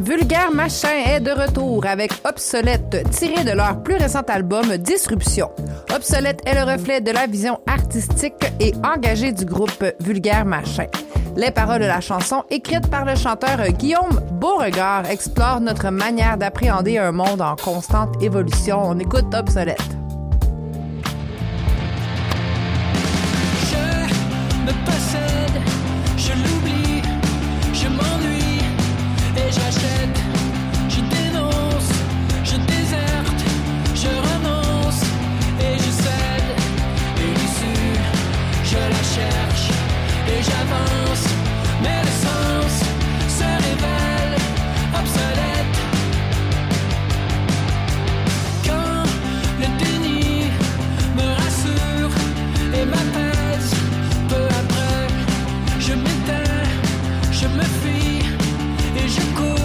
Vulgaire Machin est de retour avec Obsolète, tiré de leur plus récent album Disruption. Obsolète est le reflet de la vision artistique et engagée du groupe Vulgaire Machin. Les paroles de la chanson, écrites par le chanteur Guillaume Beauregard, explorent notre manière d'appréhender un monde en constante évolution. On écoute Obsolète. J'avance, mais le sens se révèle obsolète. Quand le déni me rassure et m'apaise, peu après je m'étais, je me fis et je cours.